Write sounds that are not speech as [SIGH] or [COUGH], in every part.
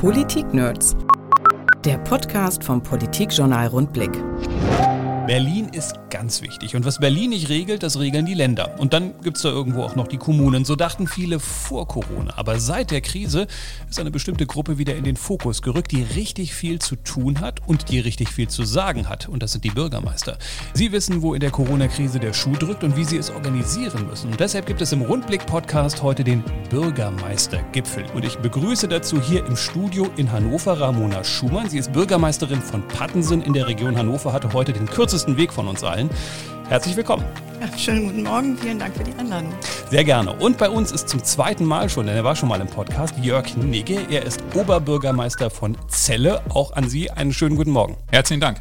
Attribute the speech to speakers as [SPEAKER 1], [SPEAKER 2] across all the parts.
[SPEAKER 1] Politik-Nerds. Der Podcast vom Politikjournal Rundblick.
[SPEAKER 2] Berlin ist ganz wichtig. Und was Berlin nicht regelt, das regeln die Länder. Und dann gibt es da irgendwo auch noch die Kommunen. So dachten viele vor Corona. Aber seit der Krise ist eine bestimmte Gruppe wieder in den Fokus gerückt, die richtig viel zu tun hat und die richtig viel zu sagen hat. Und das sind die Bürgermeister. Sie wissen, wo in der Corona-Krise der Schuh drückt und wie sie es organisieren müssen. Und deshalb gibt es im Rundblick-Podcast heute den Bürgermeistergipfel. Und ich begrüße dazu hier im Studio in Hannover Ramona Schumann. Sie ist Bürgermeisterin von Pattensen in der Region Hannover, hatte heute den kürzesten Weg von uns allen. Herzlich willkommen.
[SPEAKER 3] Ja, schönen guten Morgen, vielen Dank für die Einladung.
[SPEAKER 2] Sehr gerne. Und bei uns ist zum zweiten Mal schon, denn er war schon mal im Podcast, Jörg Nigge. Er ist Oberbürgermeister von Celle. Auch an Sie einen schönen guten Morgen.
[SPEAKER 4] Herzlichen Dank.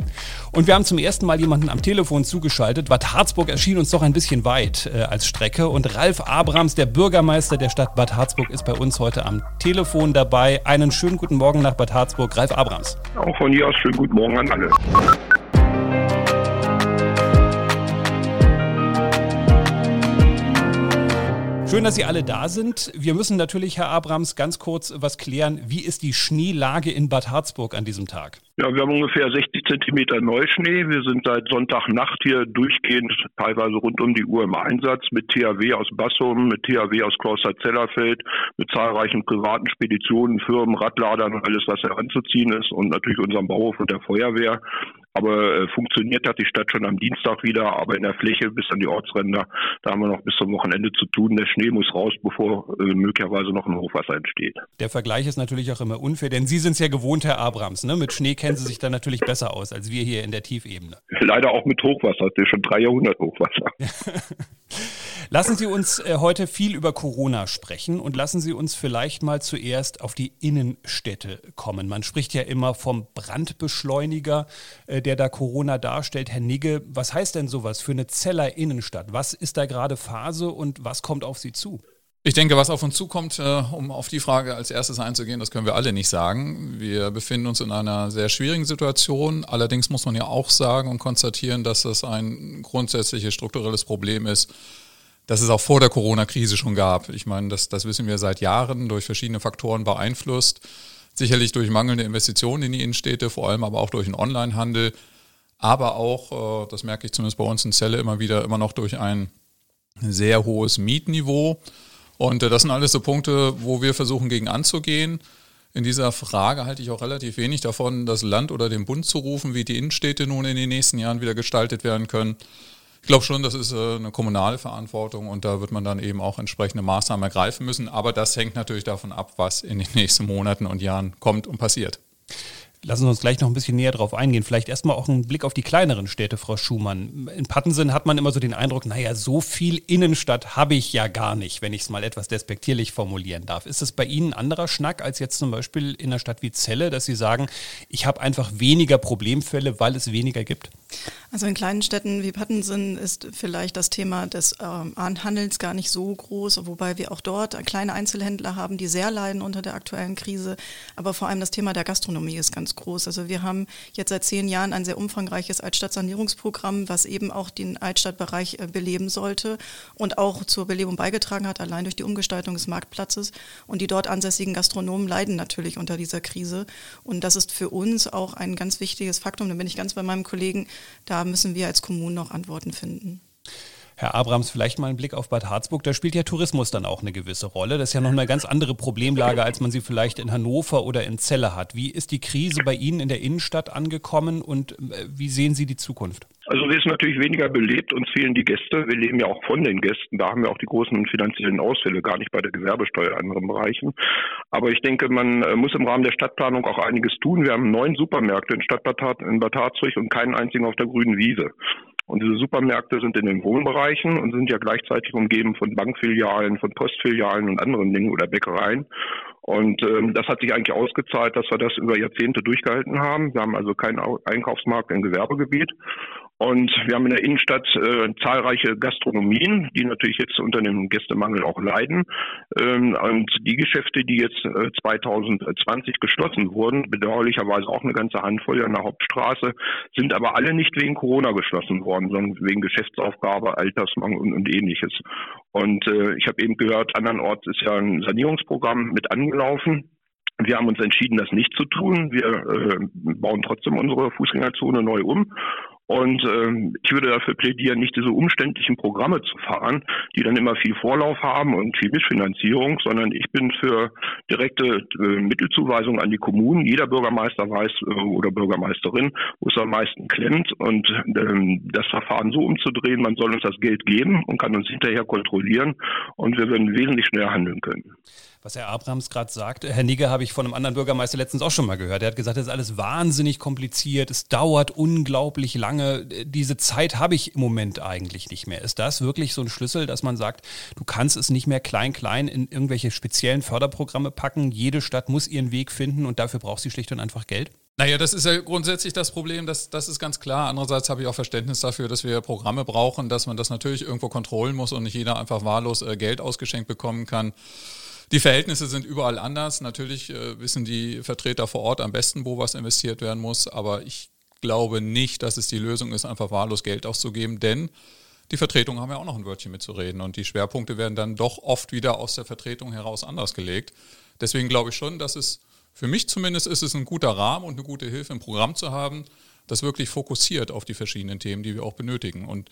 [SPEAKER 2] Und wir haben zum ersten Mal jemanden am Telefon zugeschaltet. Bad Harzburg erschien uns doch ein bisschen weit äh, als Strecke. Und Ralf Abrams, der Bürgermeister der Stadt Bad Harzburg, ist bei uns heute am Telefon dabei. Einen schönen guten Morgen nach Bad Harzburg. Ralf Abrams.
[SPEAKER 5] Auch von hier aus schönen guten Morgen an alle.
[SPEAKER 2] Schön, dass Sie alle da sind. Wir müssen natürlich, Herr Abrams, ganz kurz was klären. Wie ist die Schneelage in Bad Harzburg an diesem Tag?
[SPEAKER 5] Ja, wir haben ungefähr 60 Zentimeter Neuschnee. Wir sind seit Sonntagnacht hier durchgehend, teilweise rund um die Uhr im Einsatz mit THW aus Bassum, mit THW aus Kloster-Zellerfeld, mit zahlreichen privaten Speditionen, Firmen, Radladern und alles, was heranzuziehen ist und natürlich unserem Bauhof und der Feuerwehr. Aber äh, funktioniert hat die Stadt schon am Dienstag wieder, aber in der Fläche bis an die Ortsränder, da haben wir noch bis zum Wochenende zu tun. Der Schnee muss raus, bevor äh, möglicherweise noch ein Hochwasser entsteht.
[SPEAKER 2] Der Vergleich ist natürlich auch immer unfair, denn Sie sind es ja gewohnt, Herr Abrams. Ne? Mit Schnee kennen Sie sich dann natürlich besser aus als wir hier in der Tiefebene.
[SPEAKER 5] Leider auch mit Hochwasser. Das ist schon drei Jahrhundert Hochwasser. [LAUGHS]
[SPEAKER 2] Lassen Sie uns äh, heute viel über Corona sprechen und lassen Sie uns vielleicht mal zuerst auf die Innenstädte kommen. Man spricht ja immer vom Brandbeschleuniger, äh, der da Corona darstellt. Herr Nigge, was heißt denn sowas für eine Zeller Innenstadt? Was ist da gerade Phase und was kommt auf Sie zu?
[SPEAKER 4] Ich denke, was auf uns zukommt, äh, um auf die Frage als erstes einzugehen, das können wir alle nicht sagen. Wir befinden uns in einer sehr schwierigen Situation. Allerdings muss man ja auch sagen und konstatieren, dass das ein grundsätzliches strukturelles Problem ist, das es auch vor der Corona-Krise schon gab. Ich meine, das, das wissen wir seit Jahren durch verschiedene Faktoren beeinflusst. Sicherlich durch mangelnde Investitionen in die Innenstädte, vor allem aber auch durch den Onlinehandel, aber auch, äh, das merke ich zumindest bei uns in Celle immer wieder, immer noch durch ein sehr hohes Mietniveau. Und äh, das sind alles so Punkte, wo wir versuchen, gegen anzugehen. In dieser Frage halte ich auch relativ wenig davon, das Land oder den Bund zu rufen, wie die Innenstädte nun in den nächsten Jahren wieder gestaltet werden können. Ich glaube schon, das ist äh, eine kommunale Verantwortung und da wird man dann eben auch entsprechende Maßnahmen ergreifen müssen. Aber das hängt natürlich davon ab, was in den nächsten Monaten und Jahren kommt und passiert.
[SPEAKER 2] Lassen Sie uns gleich noch ein bisschen näher drauf eingehen. Vielleicht erstmal auch einen Blick auf die kleineren Städte, Frau Schumann. In Pattensen hat man immer so den Eindruck, naja, so viel Innenstadt habe ich ja gar nicht, wenn ich es mal etwas despektierlich formulieren darf. Ist es bei Ihnen ein anderer Schnack als jetzt zum Beispiel in einer Stadt wie Celle, dass Sie sagen, ich habe einfach weniger Problemfälle, weil es weniger gibt?
[SPEAKER 3] Also in kleinen Städten wie Pattensen ist vielleicht das Thema des ähm, Handels gar nicht so groß, wobei wir auch dort kleine Einzelhändler haben, die sehr leiden unter der aktuellen Krise. Aber vor allem das Thema der Gastronomie ist ganz groß. Also wir haben jetzt seit zehn Jahren ein sehr umfangreiches Altstadtsanierungsprogramm, was eben auch den Altstadtbereich äh, beleben sollte und auch zur Belebung beigetragen hat, allein durch die Umgestaltung des Marktplatzes. Und die dort ansässigen Gastronomen leiden natürlich unter dieser Krise. Und das ist für uns auch ein ganz wichtiges Faktum. Da bin ich ganz bei meinem Kollegen da müssen wir als Kommunen noch Antworten finden.
[SPEAKER 2] Herr Abrams, vielleicht mal einen Blick auf Bad Harzburg. Da spielt ja Tourismus dann auch eine gewisse Rolle. Das ist ja noch eine ganz andere Problemlage, als man sie vielleicht in Hannover oder in Celle hat. Wie ist die Krise bei Ihnen in der Innenstadt angekommen und äh, wie sehen Sie die Zukunft?
[SPEAKER 5] Also wir sind natürlich weniger belebt, uns fehlen die Gäste. Wir leben ja auch von den Gästen. Da haben wir auch die großen finanziellen Ausfälle, gar nicht bei der Gewerbesteuer in anderen Bereichen. Aber ich denke, man äh, muss im Rahmen der Stadtplanung auch einiges tun. Wir haben neun Supermärkte in Stadtbad in Bad Harzburg und keinen einzigen auf der grünen Wiese. Und diese Supermärkte sind in den Wohnbereichen und sind ja gleichzeitig umgeben von Bankfilialen, von Postfilialen und anderen Dingen oder Bäckereien. Und ähm, das hat sich eigentlich ausgezahlt, dass wir das über Jahrzehnte durchgehalten haben. Wir haben also keinen Einkaufsmarkt im Gewerbegebiet. Und wir haben in der Innenstadt äh, zahlreiche Gastronomien, die natürlich jetzt unter dem Gästemangel auch leiden. Ähm, und die Geschäfte, die jetzt äh, 2020 geschlossen wurden, bedauerlicherweise auch eine ganze Handvoll an der Hauptstraße, sind aber alle nicht wegen Corona geschlossen worden, sondern wegen Geschäftsaufgabe, Altersmangel und, und ähnliches. Und äh, ich habe eben gehört, andernorts ist ja ein Sanierungsprogramm mit angelaufen. Wir haben uns entschieden, das nicht zu tun. Wir äh, bauen trotzdem unsere Fußgängerzone neu um und ähm, ich würde dafür plädieren, nicht diese umständlichen Programme zu fahren, die dann immer viel Vorlauf haben und viel Mitfinanzierung, sondern ich bin für direkte äh, Mittelzuweisung an die Kommunen. Jeder Bürgermeister weiß äh, oder Bürgermeisterin, wo es am meisten klemmt. Und ähm, das Verfahren so umzudrehen, man soll uns das Geld geben und kann uns hinterher kontrollieren. Und wir würden wesentlich schneller handeln können
[SPEAKER 2] was Herr Abrams gerade sagt. Herr Nigge habe ich von einem anderen Bürgermeister letztens auch schon mal gehört. Er hat gesagt, das ist alles wahnsinnig kompliziert, es dauert unglaublich lange. Diese Zeit habe ich im Moment eigentlich nicht mehr. Ist das wirklich so ein Schlüssel, dass man sagt, du kannst es nicht mehr klein, klein in irgendwelche speziellen Förderprogramme packen? Jede Stadt muss ihren Weg finden und dafür braucht sie schlicht und einfach Geld?
[SPEAKER 4] Naja, das ist ja grundsätzlich das Problem, das, das ist ganz klar. Andererseits habe ich auch Verständnis dafür, dass wir Programme brauchen, dass man das natürlich irgendwo kontrollieren muss und nicht jeder einfach wahllos äh, Geld ausgeschenkt bekommen kann. Die Verhältnisse sind überall anders. Natürlich äh, wissen die Vertreter vor Ort am besten, wo was investiert werden muss. Aber ich glaube nicht, dass es die Lösung ist, einfach wahllos Geld auszugeben, denn die Vertretungen haben ja auch noch ein Wörtchen mitzureden und die Schwerpunkte werden dann doch oft wieder aus der Vertretung heraus anders gelegt. Deswegen glaube ich schon, dass es für mich zumindest ist es ein guter Rahmen und eine gute Hilfe im Programm zu haben, das wirklich fokussiert auf die verschiedenen Themen, die wir auch benötigen und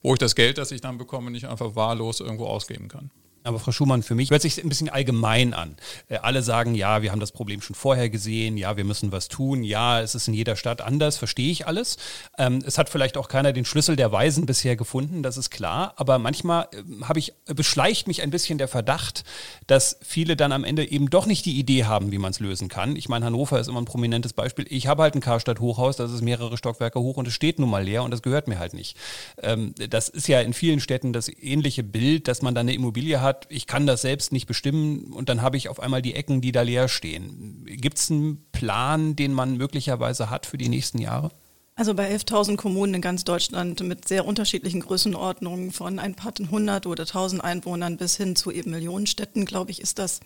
[SPEAKER 4] wo ich das Geld, das ich dann bekomme, nicht einfach wahllos irgendwo ausgeben kann.
[SPEAKER 2] Aber Frau Schumann, für mich hört sich ein bisschen allgemein an. Äh, alle sagen, ja, wir haben das Problem schon vorher gesehen, ja, wir müssen was tun, ja, es ist in jeder Stadt anders, verstehe ich alles. Ähm, es hat vielleicht auch keiner den Schlüssel der Weisen bisher gefunden, das ist klar. Aber manchmal äh, habe ich, beschleicht mich ein bisschen der Verdacht, dass viele dann am Ende eben doch nicht die Idee haben, wie man es lösen kann. Ich meine, Hannover ist immer ein prominentes Beispiel. Ich habe halt ein Karstadt-Hochhaus, das ist mehrere Stockwerke hoch und es steht nun mal leer und das gehört mir halt nicht. Ähm, das ist ja in vielen Städten das ähnliche Bild, dass man da eine Immobilie hat, ich kann das selbst nicht bestimmen und dann habe ich auf einmal die Ecken, die da leer stehen. Gibt es einen Plan, den man möglicherweise hat für die nächsten Jahre?
[SPEAKER 3] Also bei 11.000 Kommunen in ganz Deutschland mit sehr unterschiedlichen Größenordnungen von ein paar hundert oder tausend Einwohnern bis hin zu eben Millionenstädten, glaube ich, ist das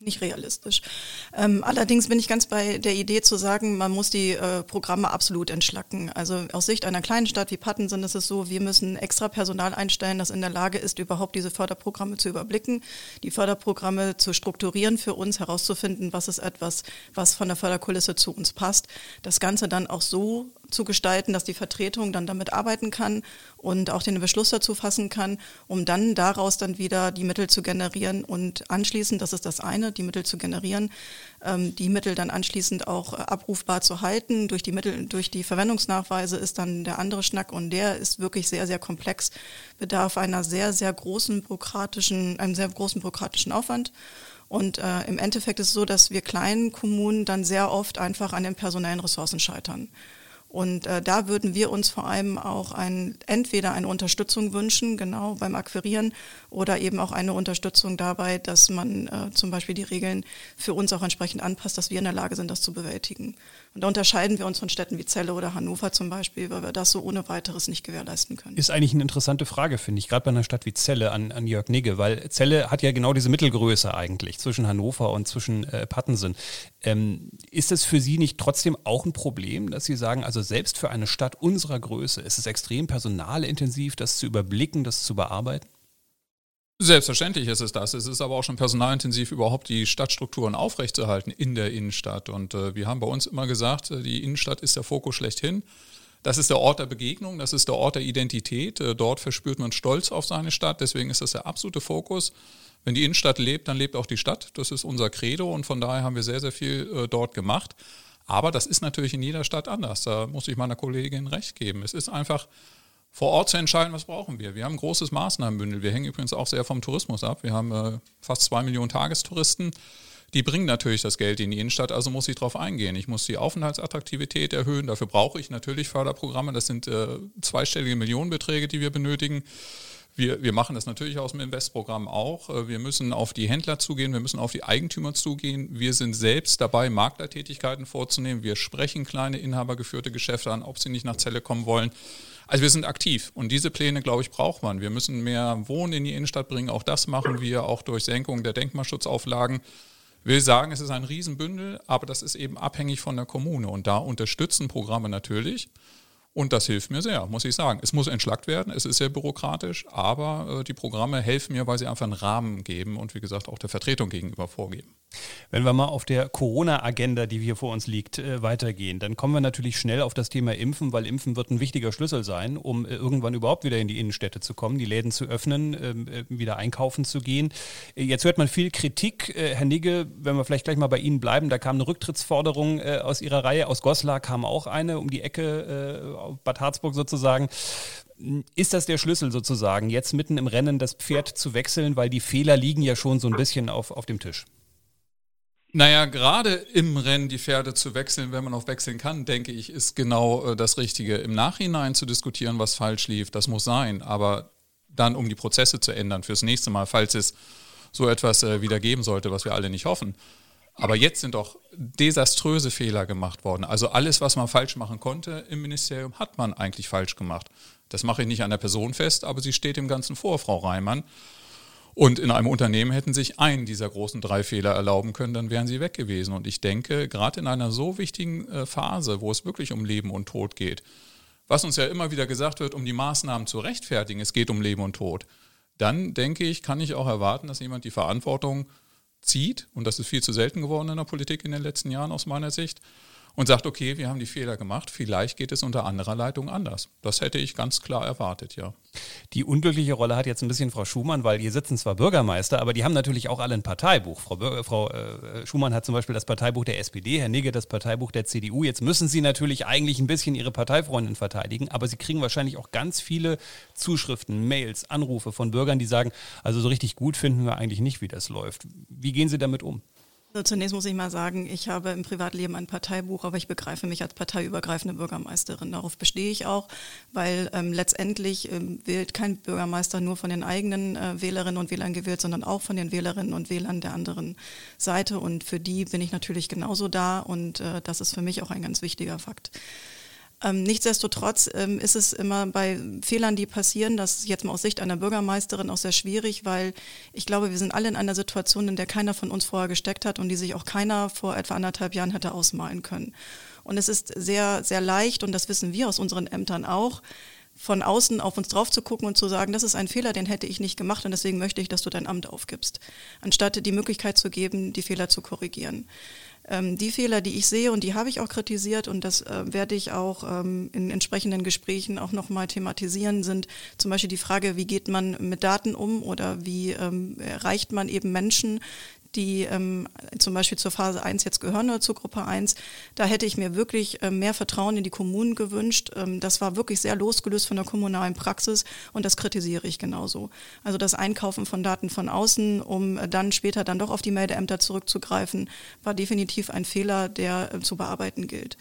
[SPEAKER 3] nicht realistisch. Ähm, allerdings bin ich ganz bei der Idee zu sagen, man muss die äh, Programme absolut entschlacken. Also aus Sicht einer kleinen Stadt wie Pattensen ist es so, wir müssen extra Personal einstellen, das in der Lage ist, überhaupt diese Förderprogramme zu überblicken, die Förderprogramme zu strukturieren für uns, herauszufinden, was ist etwas, was von der Förderkulisse zu uns passt. Das Ganze dann auch so zu gestalten, dass die Vertretung dann damit arbeiten kann und auch den Beschluss dazu fassen kann, um dann daraus dann wieder die Mittel zu generieren und anschließend, das ist das eine, die Mittel zu generieren, ähm, die Mittel dann anschließend auch äh, abrufbar zu halten. Durch die Mittel, durch die Verwendungsnachweise ist dann der andere Schnack und der ist wirklich sehr, sehr komplex, bedarf einer sehr, sehr großen bürokratischen, einem sehr großen bürokratischen Aufwand. Und äh, im Endeffekt ist es so, dass wir kleinen Kommunen dann sehr oft einfach an den personellen Ressourcen scheitern. Und äh, da würden wir uns vor allem auch ein, entweder eine Unterstützung wünschen, genau beim Akquirieren, oder eben auch eine Unterstützung dabei, dass man äh, zum Beispiel die Regeln für uns auch entsprechend anpasst, dass wir in der Lage sind, das zu bewältigen. Und da unterscheiden wir uns von Städten wie Celle oder Hannover zum Beispiel, weil wir das so ohne weiteres nicht gewährleisten können.
[SPEAKER 2] Ist eigentlich eine interessante Frage, finde ich, gerade bei einer Stadt wie Celle an, an Jörg Nigge, weil Celle hat ja genau diese Mittelgröße eigentlich zwischen Hannover und zwischen äh, Pattensen. Ähm, ist es für Sie nicht trotzdem auch ein Problem, dass Sie sagen, also selbst für eine Stadt unserer Größe ist es extrem personalintensiv, das zu überblicken, das zu bearbeiten?
[SPEAKER 4] Selbstverständlich ist es das. Es ist aber auch schon personalintensiv, überhaupt die Stadtstrukturen aufrechtzuerhalten in der Innenstadt. Und äh, wir haben bei uns immer gesagt, äh, die Innenstadt ist der Fokus schlechthin. Das ist der Ort der Begegnung, das ist der Ort der Identität. Äh, dort verspürt man Stolz auf seine Stadt. Deswegen ist das der absolute Fokus. Wenn die Innenstadt lebt, dann lebt auch die Stadt. Das ist unser Credo und von daher haben wir sehr, sehr viel äh, dort gemacht. Aber das ist natürlich in jeder Stadt anders. Da muss ich meiner Kollegin recht geben. Es ist einfach vor Ort zu entscheiden, was brauchen wir. Wir haben ein großes Maßnahmenbündel. Wir hängen übrigens auch sehr vom Tourismus ab. Wir haben äh, fast zwei Millionen Tagestouristen. Die bringen natürlich das Geld in die Innenstadt, also muss ich darauf eingehen. Ich muss die Aufenthaltsattraktivität erhöhen. Dafür brauche ich natürlich Förderprogramme. Das sind äh, zweistellige Millionenbeträge, die wir benötigen. Wir, wir machen das natürlich aus dem Investprogramm auch. Äh, wir müssen auf die Händler zugehen, wir müssen auf die Eigentümer zugehen. Wir sind selbst dabei, Maklertätigkeiten vorzunehmen. Wir sprechen kleine inhabergeführte Geschäfte an, ob sie nicht nach Zelle kommen wollen. Also wir sind aktiv und diese Pläne, glaube ich, braucht man. Wir müssen mehr Wohnen in die Innenstadt bringen. Auch das machen wir, auch durch Senkung der Denkmalschutzauflagen. Ich will sagen, es ist ein Riesenbündel, aber das ist eben abhängig von der Kommune. Und da unterstützen Programme natürlich. Und das hilft mir sehr, muss ich sagen. Es muss entschlackt werden, es ist sehr bürokratisch, aber äh, die Programme helfen mir, weil sie einfach einen Rahmen geben und wie gesagt auch der Vertretung gegenüber vorgeben.
[SPEAKER 2] Wenn wir mal auf der Corona-Agenda, die hier vor uns liegt, äh, weitergehen, dann kommen wir natürlich schnell auf das Thema Impfen, weil Impfen wird ein wichtiger Schlüssel sein, um äh, irgendwann überhaupt wieder in die Innenstädte zu kommen, die Läden zu öffnen, ähm, äh, wieder einkaufen zu gehen. Jetzt hört man viel Kritik. Herr Nigge, wenn wir vielleicht gleich mal bei Ihnen bleiben, da kam eine Rücktrittsforderung aus Ihrer Reihe. Aus Goslar kam auch eine um die Ecke, Bad Harzburg sozusagen. Ist das der Schlüssel sozusagen, jetzt mitten im Rennen das Pferd zu wechseln, weil die Fehler liegen ja schon so ein bisschen auf, auf dem Tisch?
[SPEAKER 4] Naja, gerade im Rennen die Pferde zu wechseln, wenn man auch wechseln kann, denke ich, ist genau äh, das Richtige. Im Nachhinein zu diskutieren, was falsch lief, das muss sein. Aber dann, um die Prozesse zu ändern fürs nächste Mal, falls es so etwas äh, wieder geben sollte, was wir alle nicht hoffen. Aber jetzt sind doch desaströse Fehler gemacht worden. Also alles, was man falsch machen konnte im Ministerium, hat man eigentlich falsch gemacht. Das mache ich nicht an der Person fest, aber sie steht im Ganzen vor, Frau Reimann. Und in einem Unternehmen hätten sich einen dieser großen drei Fehler erlauben können, dann wären sie weg gewesen. Und ich denke, gerade in einer so wichtigen äh, Phase, wo es wirklich um Leben und Tod geht, was uns ja immer wieder gesagt wird, um die Maßnahmen zu rechtfertigen, es geht um Leben und Tod, dann denke ich, kann ich auch erwarten, dass jemand die Verantwortung zieht, und das ist viel zu selten geworden in der Politik in den letzten Jahren aus meiner Sicht, und sagt, okay, wir haben die Fehler gemacht, vielleicht geht es unter anderer Leitung anders. Das hätte ich ganz klar erwartet, ja.
[SPEAKER 2] Die unglückliche Rolle hat jetzt ein bisschen Frau Schumann, weil hier sitzen zwar Bürgermeister, aber die haben natürlich auch alle ein Parteibuch. Frau, Bürger, Frau äh, Schumann hat zum Beispiel das Parteibuch der SPD, Herr Nigge das Parteibuch der CDU. Jetzt müssen Sie natürlich eigentlich ein bisschen Ihre Parteifreundin verteidigen, aber Sie kriegen wahrscheinlich auch ganz viele Zuschriften, Mails, Anrufe von Bürgern, die sagen, also so richtig gut finden wir eigentlich nicht, wie das läuft. Wie gehen Sie damit um?
[SPEAKER 3] Zunächst muss ich mal sagen, ich habe im Privatleben ein Parteibuch, aber ich begreife mich als parteiübergreifende Bürgermeisterin. Darauf bestehe ich auch, weil ähm, letztendlich ähm, wählt kein Bürgermeister nur von den eigenen äh, Wählerinnen und Wählern gewählt, sondern auch von den Wählerinnen und Wählern der anderen Seite. Und für die bin ich natürlich genauso da und äh, das ist für mich auch ein ganz wichtiger Fakt. Ähm, nichtsdestotrotz ähm, ist es immer bei Fehlern, die passieren, das ist jetzt mal aus Sicht einer Bürgermeisterin auch sehr schwierig, weil ich glaube, wir sind alle in einer Situation, in der keiner von uns vorher gesteckt hat und die sich auch keiner vor etwa anderthalb Jahren hätte ausmalen können. Und es ist sehr, sehr leicht, und das wissen wir aus unseren Ämtern auch, von außen auf uns drauf zu gucken und zu sagen, das ist ein Fehler, den hätte ich nicht gemacht und deswegen möchte ich, dass du dein Amt aufgibst, anstatt die Möglichkeit zu geben, die Fehler zu korrigieren. Ähm, die Fehler, die ich sehe und die habe ich auch kritisiert und das äh, werde ich auch ähm, in entsprechenden Gesprächen auch nochmal thematisieren, sind zum Beispiel die Frage, wie geht man mit Daten um oder wie ähm, erreicht man eben Menschen, die ähm, zum Beispiel zur Phase 1 jetzt gehören oder zur Gruppe 1, da hätte ich mir wirklich äh, mehr Vertrauen in die Kommunen gewünscht. Ähm, das war wirklich sehr losgelöst von der kommunalen Praxis und das kritisiere ich genauso. Also das Einkaufen von Daten von außen, um äh, dann später dann doch auf die Meldeämter zurückzugreifen, war definitiv ein Fehler, der äh, zu bearbeiten gilt.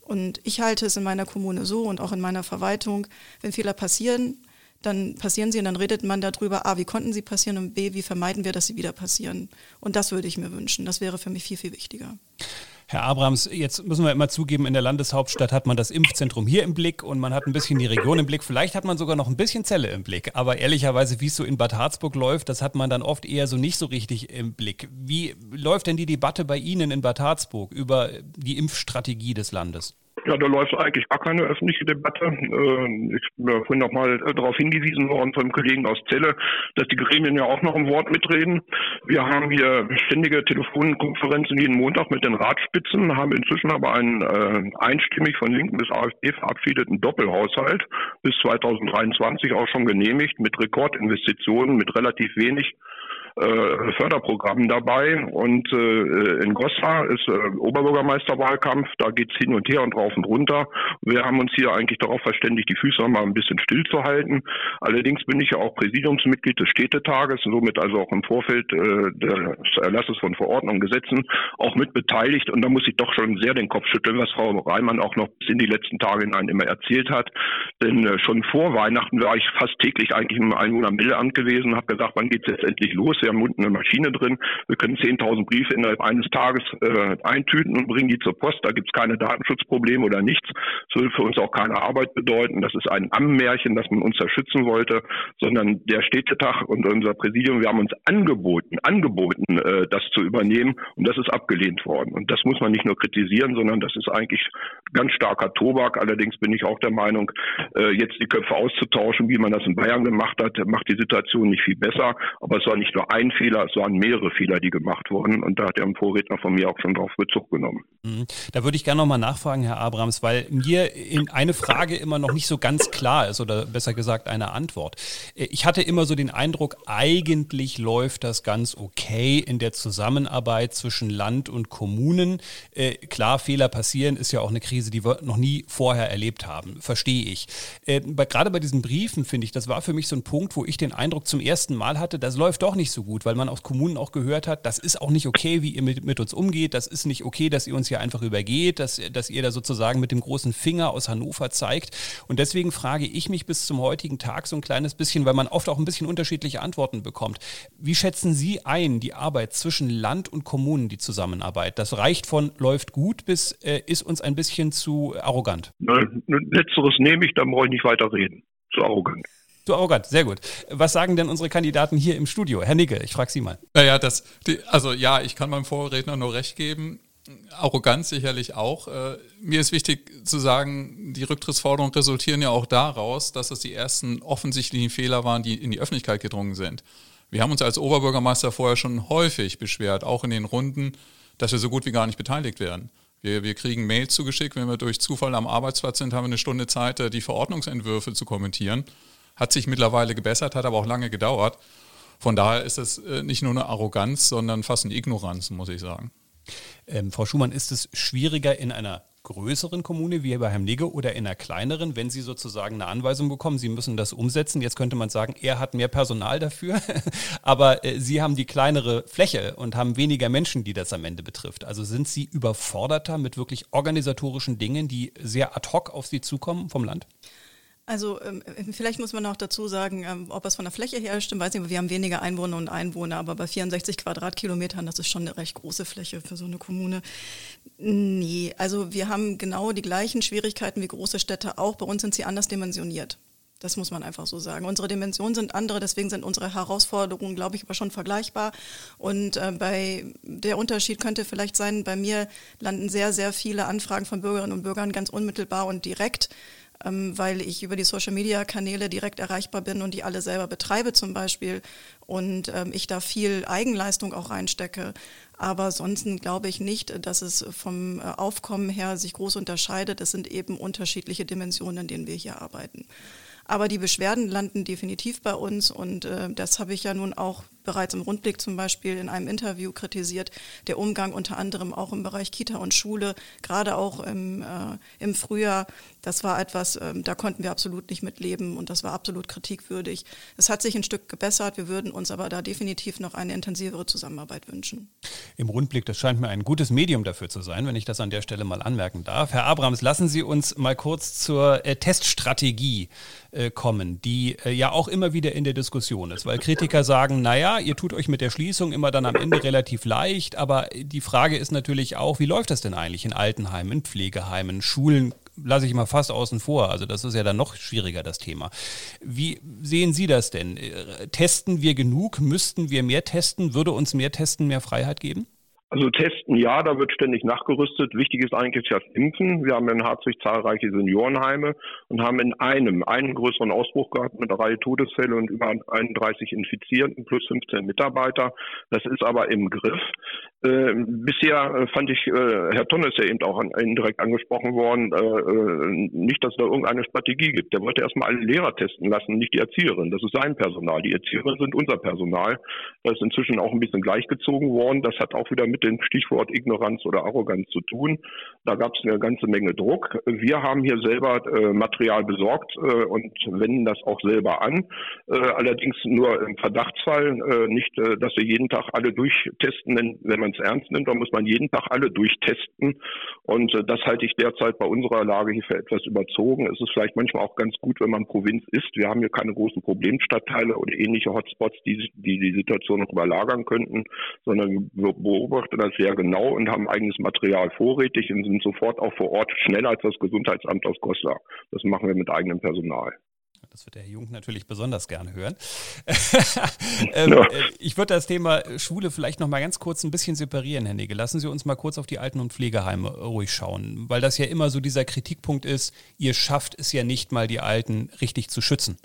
[SPEAKER 3] Und ich halte es in meiner Kommune so und auch in meiner Verwaltung, wenn Fehler passieren, dann passieren sie und dann redet man darüber, A, wie konnten sie passieren und B, wie vermeiden wir, dass sie wieder passieren. Und das würde ich mir wünschen. Das wäre für mich viel, viel wichtiger.
[SPEAKER 2] Herr Abrams, jetzt müssen wir immer zugeben, in der Landeshauptstadt hat man das Impfzentrum hier im Blick und man hat ein bisschen die Region im Blick. Vielleicht hat man sogar noch ein bisschen Zelle im Blick. Aber ehrlicherweise, wie es so in Bad Harzburg läuft, das hat man dann oft eher so nicht so richtig im Blick. Wie läuft denn die Debatte bei Ihnen in Bad Harzburg über die Impfstrategie des Landes?
[SPEAKER 5] Ja, da läuft eigentlich gar keine öffentliche Debatte. Äh, ich bin vorhin noch mal äh, darauf hingewiesen worden vom Kollegen aus Celle, dass die Gremien ja auch noch im Wort mitreden. Wir haben hier ständige Telefonkonferenzen jeden Montag mit den Ratspitzen, haben inzwischen aber einen äh, einstimmig von Linken bis AfD verabschiedeten Doppelhaushalt bis 2023 auch schon genehmigt mit Rekordinvestitionen, mit relativ wenig äh, Förderprogrammen dabei. Und äh, in Goslar ist äh, Oberbürgermeisterwahlkampf, da geht's hin und her und rauf und runter. Wir haben uns hier eigentlich darauf verständigt, die Füße mal ein bisschen stillzuhalten. Allerdings bin ich ja auch Präsidiumsmitglied des Städtetages, somit also auch im Vorfeld äh, des Erlasses von Verordnungen, Gesetzen auch mit beteiligt. Und da muss ich doch schon sehr den Kopf schütteln, was Frau Reimann auch noch bis in die letzten Tage hinein immer erzählt hat. Denn äh, schon vor Weihnachten war ich fast täglich eigentlich im Einwohnermeldeamt gewesen, habe gesagt, wann geht's jetzt endlich los? wir haben unten eine Maschine drin, wir können 10.000 Briefe innerhalb eines Tages äh, eintüten und bringen die zur Post, da gibt es keine Datenschutzprobleme oder nichts. Das würde für uns auch keine Arbeit bedeuten, das ist ein Ammenmärchen, dass man uns da schützen wollte, sondern der Städtetag und unser Präsidium, wir haben uns angeboten, angeboten, äh, das zu übernehmen und das ist abgelehnt worden. Und das muss man nicht nur kritisieren, sondern das ist eigentlich ganz starker Tobak. Allerdings bin ich auch der Meinung, äh, jetzt die Köpfe auszutauschen, wie man das in Bayern gemacht hat, macht die Situation nicht viel besser. Aber es war nicht nur ein Fehler, es waren mehrere Fehler, die gemacht wurden. Und da hat der Vorredner von mir auch schon drauf Bezug genommen.
[SPEAKER 2] Mhm. Da würde ich gerne nochmal nachfragen, Herr Abrams, weil mir in eine Frage immer noch nicht so ganz klar ist oder besser gesagt eine Antwort. Äh, ich hatte immer so den Eindruck, eigentlich läuft das ganz okay in der Zusammenarbeit zwischen Land und Kommunen. Äh, klar, Fehler passieren, ist ja auch eine Krise, die wir noch nie vorher erlebt haben. Verstehe ich. Äh, gerade bei diesen Briefen finde ich, das war für mich so ein Punkt, wo ich den Eindruck zum ersten Mal hatte, das läuft doch nicht so gut, weil man aus Kommunen auch gehört hat, das ist auch nicht okay, wie ihr mit, mit uns umgeht, das ist nicht okay, dass ihr uns hier einfach übergeht, dass, dass ihr da sozusagen mit dem großen Finger aus Hannover zeigt. Und deswegen frage ich mich bis zum heutigen Tag so ein kleines bisschen, weil man oft auch ein bisschen unterschiedliche Antworten bekommt. Wie schätzen Sie ein, die Arbeit zwischen Land und Kommunen, die Zusammenarbeit? Das reicht von läuft gut bis äh, ist uns ein bisschen zu arrogant.
[SPEAKER 5] Letzteres nehme ich, dann brauche ich nicht weiter reden. Zu arrogant.
[SPEAKER 2] Zu arrogant, sehr gut. Was sagen denn unsere Kandidaten hier im Studio? Herr Nicke, ich frage Sie mal.
[SPEAKER 4] Naja, das, die, also ja, ich kann meinem Vorredner nur recht geben. Arroganz sicherlich auch. Äh, mir ist wichtig zu sagen, die Rücktrittsforderungen resultieren ja auch daraus, dass es die ersten offensichtlichen Fehler waren, die in die Öffentlichkeit gedrungen sind. Wir haben uns als Oberbürgermeister vorher schon häufig beschwert, auch in den Runden, dass wir so gut wie gar nicht beteiligt werden. Wir, wir kriegen Mails zugeschickt, wenn wir durch Zufall am Arbeitsplatz sind, haben wir eine Stunde Zeit, äh, die Verordnungsentwürfe zu kommentieren. Hat sich mittlerweile gebessert, hat aber auch lange gedauert. Von daher ist es äh, nicht nur eine Arroganz, sondern fast eine Ignoranz, muss ich sagen.
[SPEAKER 2] Ähm, Frau Schumann, ist es schwieriger in einer größeren Kommune wie bei Herrn Nigge oder in einer kleineren, wenn Sie sozusagen eine Anweisung bekommen, Sie müssen das umsetzen. Jetzt könnte man sagen, er hat mehr Personal dafür, [LAUGHS] aber äh, Sie haben die kleinere Fläche und haben weniger Menschen, die das am Ende betrifft. Also sind Sie überforderter mit wirklich organisatorischen Dingen, die sehr ad hoc auf Sie zukommen vom Land?
[SPEAKER 3] Also ähm, vielleicht muss man auch dazu sagen, ähm, ob es von der Fläche her stimmt, weiß nicht, aber wir haben weniger Einwohner und Einwohner, aber bei 64 Quadratkilometern, das ist schon eine recht große Fläche für so eine Kommune. Nee, also wir haben genau die gleichen Schwierigkeiten wie große Städte auch. Bei uns sind sie anders dimensioniert. Das muss man einfach so sagen. Unsere Dimensionen sind andere, deswegen sind unsere Herausforderungen, glaube ich, aber schon vergleichbar. Und äh, bei der Unterschied könnte vielleicht sein, bei mir landen sehr, sehr viele Anfragen von Bürgerinnen und Bürgern ganz unmittelbar und direkt weil ich über die Social-Media-Kanäle direkt erreichbar bin und die alle selber betreibe zum Beispiel und ähm, ich da viel Eigenleistung auch reinstecke. Aber sonst glaube ich nicht, dass es vom äh, Aufkommen her sich groß unterscheidet. Es sind eben unterschiedliche Dimensionen, in denen wir hier arbeiten. Aber die Beschwerden landen definitiv bei uns und äh, das habe ich ja nun auch bereits im Rundblick zum Beispiel in einem Interview kritisiert, der Umgang unter anderem auch im Bereich Kita und Schule, gerade auch im, äh, im Frühjahr, das war etwas, äh, da konnten wir absolut nicht mitleben und das war absolut kritikwürdig. Es hat sich ein Stück gebessert, wir würden uns aber da definitiv noch eine intensivere Zusammenarbeit wünschen.
[SPEAKER 2] Im Rundblick, das scheint mir ein gutes Medium dafür zu sein, wenn ich das an der Stelle mal anmerken darf. Herr Abrams, lassen Sie uns mal kurz zur äh, Teststrategie äh, kommen, die äh, ja auch immer wieder in der Diskussion ist, weil Kritiker sagen, naja, ihr tut euch mit der Schließung immer dann am Ende relativ leicht, aber die Frage ist natürlich auch, wie läuft das denn eigentlich in Altenheimen, in Pflegeheimen, Schulen? Lasse ich mal fast außen vor. Also das ist ja dann noch schwieriger, das Thema. Wie sehen Sie das denn? Testen wir genug? Müssten wir mehr testen? Würde uns mehr Testen mehr Freiheit geben?
[SPEAKER 5] Also testen ja, da wird ständig nachgerüstet. Wichtig ist eigentlich das Impfen. Wir haben in Harzig zahlreiche Seniorenheime und haben in einem einen größeren Ausbruch gehabt mit einer Reihe Todesfälle und über 31 Infizierten plus 15 Mitarbeiter. Das ist aber im Griff. Äh, bisher äh, fand ich, äh, Herr Tonne ist ja eben auch an, indirekt angesprochen worden, äh, äh, nicht, dass es da irgendeine Strategie gibt. Der wollte erstmal alle Lehrer testen lassen, nicht die Erzieherin. Das ist sein Personal. Die Erzieherinnen sind unser Personal. Das ist inzwischen auch ein bisschen gleichgezogen worden. Das hat auch wieder mit dem Stichwort Ignoranz oder Arroganz zu tun. Da gab es eine ganze Menge Druck. Wir haben hier selber Material besorgt und wenden das auch selber an. allerdings nur im Verdachtsfall, nicht, dass wir jeden Tag alle durchtesten, wenn man es ernst nimmt, dann muss man jeden Tag alle durchtesten. Und äh, das halte ich derzeit bei unserer Lage hier für etwas überzogen. Es ist vielleicht manchmal auch ganz gut, wenn man Provinz ist. Wir haben hier keine großen Problemstadtteile oder ähnliche Hotspots, die die, die Situation noch überlagern könnten, sondern wir beobachten das sehr genau und haben eigenes Material vorrätig und sind sofort auch vor Ort schneller als das Gesundheitsamt aus Goslar. Das machen wir mit eigenem Personal.
[SPEAKER 2] Das wird der Herr Jung natürlich besonders gerne hören. [LAUGHS] ähm, ja. Äh, ich würde das Thema Schule vielleicht noch mal ganz kurz ein bisschen separieren, Herr Nege. Lassen Sie uns mal kurz auf die Alten- und Pflegeheime ruhig schauen, weil das ja immer so dieser Kritikpunkt ist, ihr schafft es ja nicht mal, die Alten richtig zu schützen.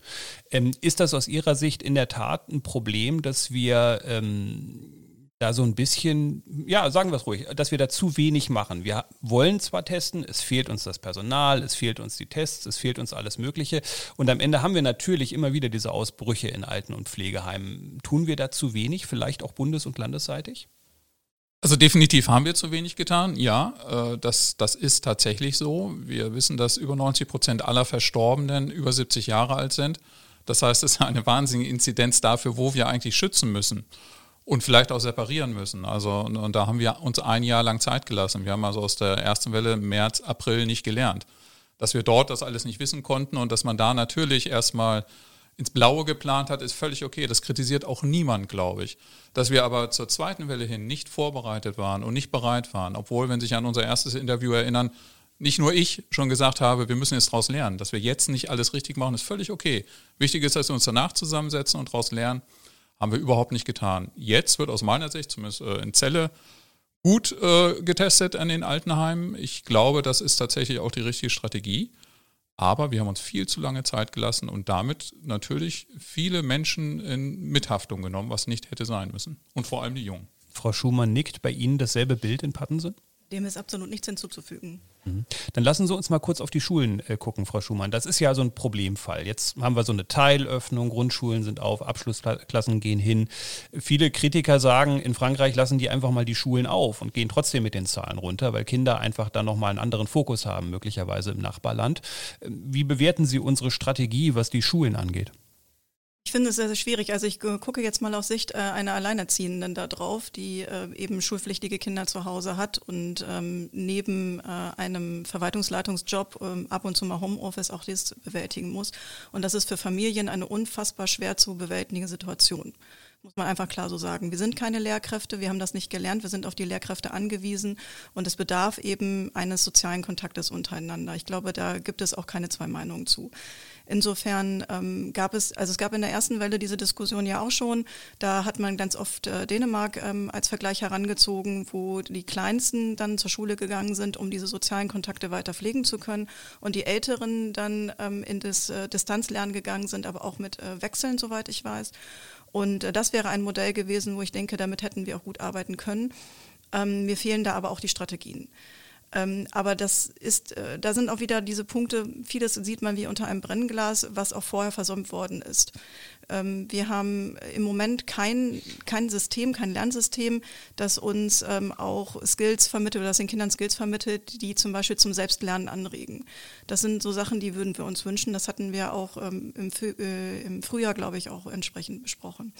[SPEAKER 2] Ähm, ist das aus Ihrer Sicht in der Tat ein Problem, dass wir ähm, da so ein bisschen, ja, sagen wir es ruhig, dass wir da zu wenig machen. Wir wollen zwar testen, es fehlt uns das Personal, es fehlt uns die Tests, es fehlt uns alles Mögliche. Und am Ende haben wir natürlich immer wieder diese Ausbrüche in Alten- und Pflegeheimen. Tun wir da zu wenig, vielleicht auch bundes- und landesseitig?
[SPEAKER 4] Also definitiv haben wir zu wenig getan, ja, äh, das, das ist tatsächlich so. Wir wissen, dass über 90 Prozent aller Verstorbenen über 70 Jahre alt sind. Das heißt, es ist eine wahnsinnige Inzidenz dafür, wo wir eigentlich schützen müssen und vielleicht auch separieren müssen. Also und da haben wir uns ein Jahr lang Zeit gelassen. Wir haben also aus der ersten Welle März, April nicht gelernt. Dass wir dort das alles nicht wissen konnten und dass man da natürlich erstmal ins Blaue geplant hat, ist völlig okay. Das kritisiert auch niemand, glaube ich. Dass wir aber zur zweiten Welle hin nicht vorbereitet waren und nicht bereit waren, obwohl, wenn Sie sich an unser erstes Interview erinnern, nicht nur ich schon gesagt habe, wir müssen jetzt daraus lernen. Dass wir jetzt nicht alles richtig machen, ist völlig okay. Wichtig ist, dass wir uns danach zusammensetzen und daraus lernen haben wir überhaupt nicht getan. Jetzt wird aus meiner Sicht, zumindest äh, in Celle, gut äh, getestet an den Altenheimen. Ich glaube, das ist tatsächlich auch die richtige Strategie. Aber wir haben uns viel zu lange Zeit gelassen und damit natürlich viele Menschen in Mithaftung genommen, was nicht hätte sein müssen. Und vor allem die Jungen.
[SPEAKER 2] Frau Schumann nickt bei Ihnen dasselbe Bild in Pattensen?
[SPEAKER 3] Dem ist absolut nichts hinzuzufügen.
[SPEAKER 2] Mhm. Dann lassen Sie uns mal kurz auf die Schulen äh, gucken, Frau Schumann. Das ist ja so ein Problemfall. Jetzt haben wir so eine Teilöffnung, Grundschulen sind auf, Abschlussklassen gehen hin. Viele Kritiker sagen, in Frankreich lassen die einfach mal die Schulen auf und gehen trotzdem mit den Zahlen runter, weil Kinder einfach dann nochmal einen anderen Fokus haben, möglicherweise im Nachbarland. Wie bewerten Sie unsere Strategie, was die Schulen angeht?
[SPEAKER 3] Ich finde es sehr, sehr schwierig. Also ich gucke jetzt mal aus Sicht äh, einer Alleinerziehenden da drauf, die äh, eben schulpflichtige Kinder zu Hause hat und ähm, neben äh, einem Verwaltungsleitungsjob ähm, ab und zu mal Homeoffice auch dies bewältigen muss. Und das ist für Familien eine unfassbar schwer zu bewältigende Situation muss man einfach klar so sagen. Wir sind keine Lehrkräfte, wir haben das nicht gelernt, wir sind auf die Lehrkräfte angewiesen und es bedarf eben eines sozialen Kontaktes untereinander. Ich glaube, da gibt es auch keine zwei Meinungen zu. Insofern ähm, gab es, also es gab in der ersten Welle diese Diskussion ja auch schon. Da hat man ganz oft äh, Dänemark ähm, als Vergleich herangezogen, wo die Kleinsten dann zur Schule gegangen sind, um diese sozialen Kontakte weiter pflegen zu können und die Älteren dann ähm, in das äh, Distanzlernen gegangen sind, aber auch mit äh, Wechseln, soweit ich weiß. Und äh, das wäre ein Modell gewesen, wo ich denke, damit hätten wir auch gut arbeiten können. Ähm, mir fehlen da aber auch die Strategien. Ähm, aber das ist, äh, da sind auch wieder diese Punkte, vieles sieht man wie unter einem Brennglas, was auch vorher versäumt worden ist. Ähm, wir haben im Moment kein, kein System, kein Lernsystem, das uns ähm, auch Skills vermittelt oder das den Kindern Skills vermittelt, die zum Beispiel zum Selbstlernen anregen. Das sind so Sachen, die würden wir uns wünschen. Das hatten wir auch ähm, im, äh, im Frühjahr, glaube ich, auch entsprechend besprochen.